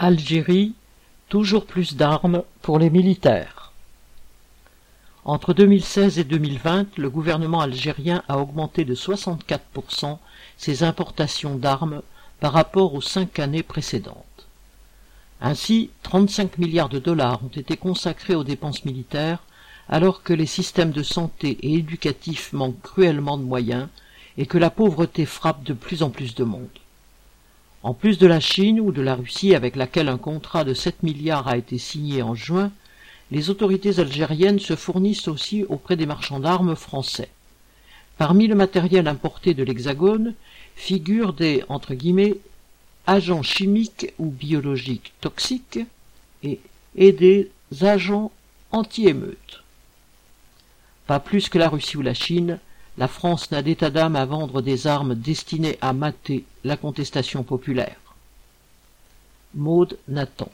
Algérie, toujours plus d'armes pour les militaires. Entre 2016 et 2020, le gouvernement algérien a augmenté de 64% ses importations d'armes par rapport aux cinq années précédentes. Ainsi, 35 milliards de dollars ont été consacrés aux dépenses militaires, alors que les systèmes de santé et éducatifs manquent cruellement de moyens et que la pauvreté frappe de plus en plus de monde. En plus de la Chine ou de la Russie avec laquelle un contrat de 7 milliards a été signé en juin, les autorités algériennes se fournissent aussi auprès des marchands d'armes français. Parmi le matériel importé de l'Hexagone figurent des agents chimiques ou biologiques toxiques et, et des agents anti-émeutes. Pas plus que la Russie ou la Chine, la France n'a d'état d'âme à vendre des armes destinées à mater la contestation populaire. Maud Nathan